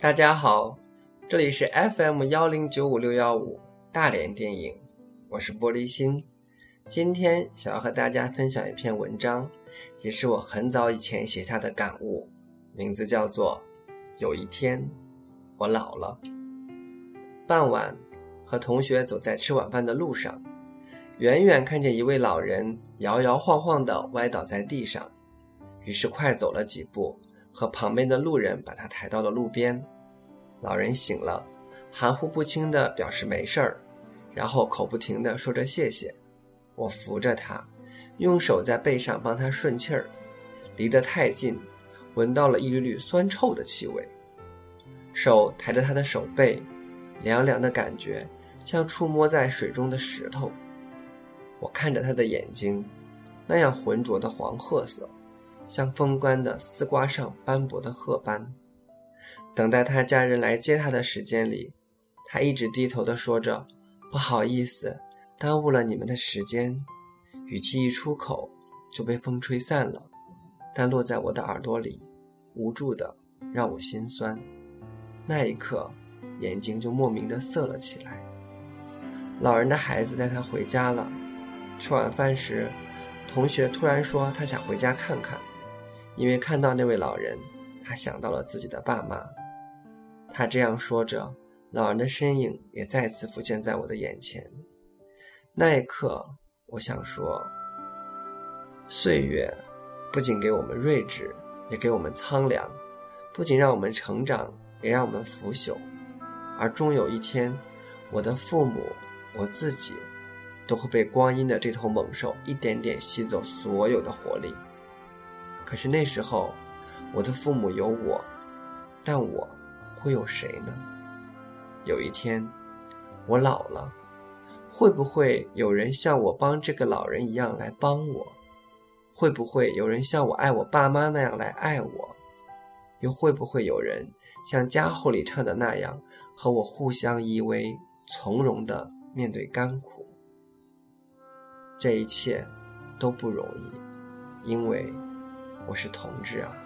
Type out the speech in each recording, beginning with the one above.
大家好，这里是 FM 幺零九五六幺五大连电影，我是玻璃心。今天想要和大家分享一篇文章，也是我很早以前写下的感悟，名字叫做《有一天我老了》。傍晚，和同学走在吃晚饭的路上，远远看见一位老人摇摇晃晃地歪倒在地上，于是快走了几步。和旁边的路人把他抬到了路边，老人醒了，含糊不清地表示没事儿，然后口不停地说着谢谢。我扶着他，用手在背上帮他顺气儿，离得太近，闻到了一缕缕酸臭的气味。手抬着他的手背，凉凉的感觉像触摸在水中的石头。我看着他的眼睛，那样浑浊的黄褐色。像风干的丝瓜上斑驳的褐斑。等待他家人来接他的时间里，他一直低头地说着：“不好意思，耽误了你们的时间。”语气一出口就被风吹散了，但落在我的耳朵里，无助的让我心酸。那一刻，眼睛就莫名的涩了起来。老人的孩子带他回家了。吃晚饭时，同学突然说他想回家看看。因为看到那位老人，他想到了自己的爸妈。他这样说着，老人的身影也再次浮现在我的眼前。那一刻，我想说：岁月不仅给我们睿智，也给我们苍凉；不仅让我们成长，也让我们腐朽。而终有一天，我的父母，我自己，都会被光阴的这头猛兽一点点吸走所有的活力。可是那时候，我的父母有我，但我会有谁呢？有一天，我老了，会不会有人像我帮这个老人一样来帮我？会不会有人像我爱我爸妈那样来爱我？又会不会有人像家后里唱的那样，和我互相依偎，从容的面对甘苦？这一切都不容易，因为。我是同志啊，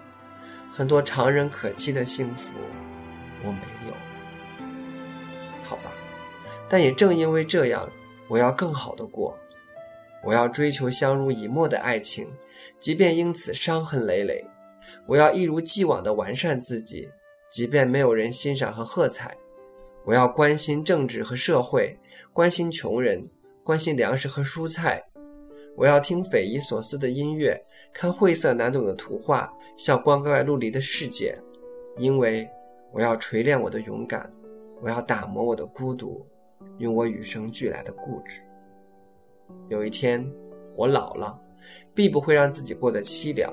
很多常人可期的幸福，我没有。好吧，但也正因为这样，我要更好的过，我要追求相濡以沫的爱情，即便因此伤痕累累；我要一如既往的完善自己，即便没有人欣赏和喝彩；我要关心政治和社会，关心穷人，关心粮食和蔬菜。我要听匪夷所思的音乐，看晦涩难懂的图画，笑光怪陆离的世界，因为我要锤炼我的勇敢，我要打磨我的孤独，用我与生俱来的固执。有一天，我老了，必不会让自己过得凄凉，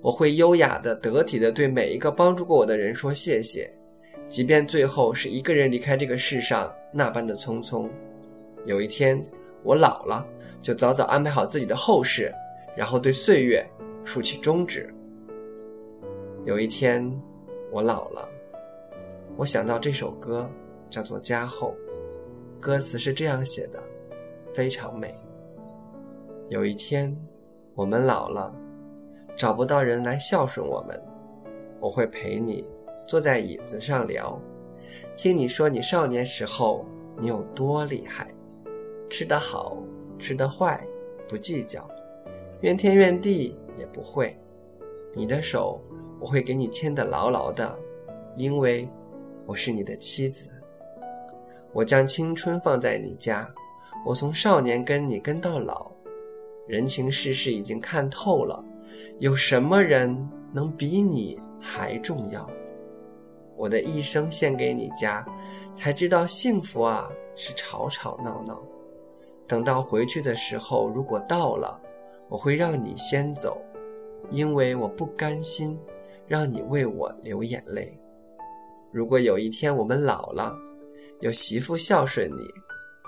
我会优雅的、得体的对每一个帮助过我的人说谢谢，即便最后是一个人离开这个世上那般的匆匆。有一天。我老了，就早早安排好自己的后事，然后对岁月竖起中指。有一天，我老了，我想到这首歌，叫做《家后》，歌词是这样写的，非常美。有一天，我们老了，找不到人来孝顺我们，我会陪你坐在椅子上聊，听你说你少年时候你有多厉害。吃得好，吃得坏，不计较，怨天怨地也不会。你的手我会给你牵得牢牢的，因为我是你的妻子。我将青春放在你家，我从少年跟你跟到老，人情世事已经看透了，有什么人能比你还重要？我的一生献给你家，才知道幸福啊是吵吵闹闹。等到回去的时候，如果到了，我会让你先走，因为我不甘心让你为我流眼泪。如果有一天我们老了，有媳妇孝顺你，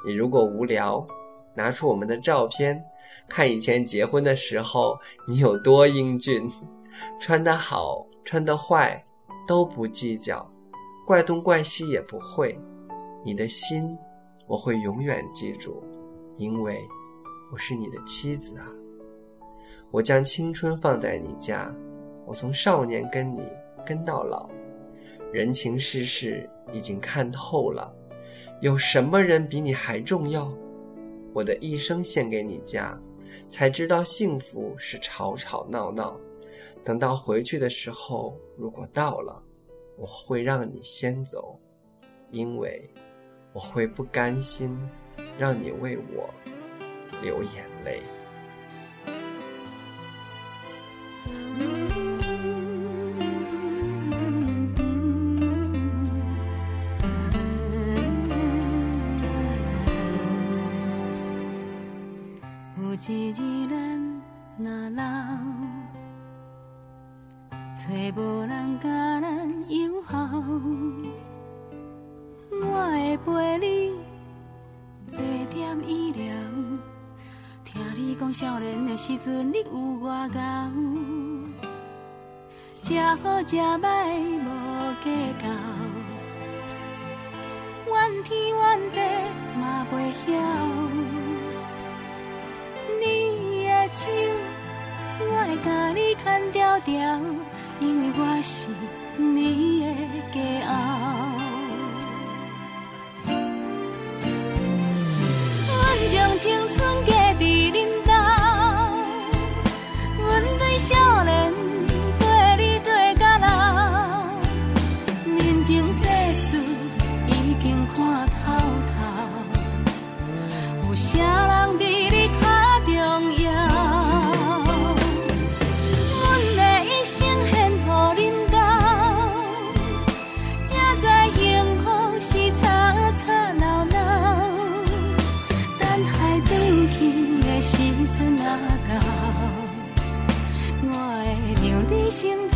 你如果无聊，拿出我们的照片，看以前结婚的时候你有多英俊，穿得好，穿得坏都不计较，怪东怪西也不会，你的心我会永远记住。因为我是你的妻子啊，我将青春放在你家，我从少年跟你跟到老，人情世事已经看透了，有什么人比你还重要？我的一生献给你家，才知道幸福是吵吵闹闹。等到回去的时候，如果到了，我会让你先走，因为我会不甘心让你为我流眼泪。有一日咱若老，找无人甲咱友好，我会陪少年的时阵你有偌高，食好食歹无计较，怨天怨地嘛袂晓。你的手，我会甲你牵条条，因为我是你的骄傲。阮将青先走，因